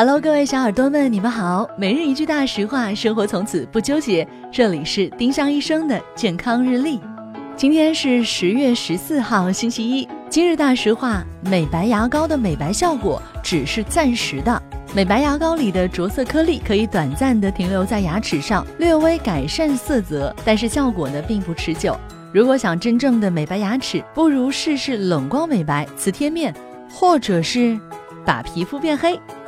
Hello，各位小耳朵们，你们好。每日一句大实话，生活从此不纠结。这里是丁香医生的健康日历。今天是十月十四号，星期一。今日大实话：美白牙膏的美白效果只是暂时的。美白牙膏里的着色颗粒可以短暂的停留在牙齿上，略微改善色泽，但是效果呢并不持久。如果想真正的美白牙齿，不如试试冷光美白、磁贴面，或者是把皮肤变黑。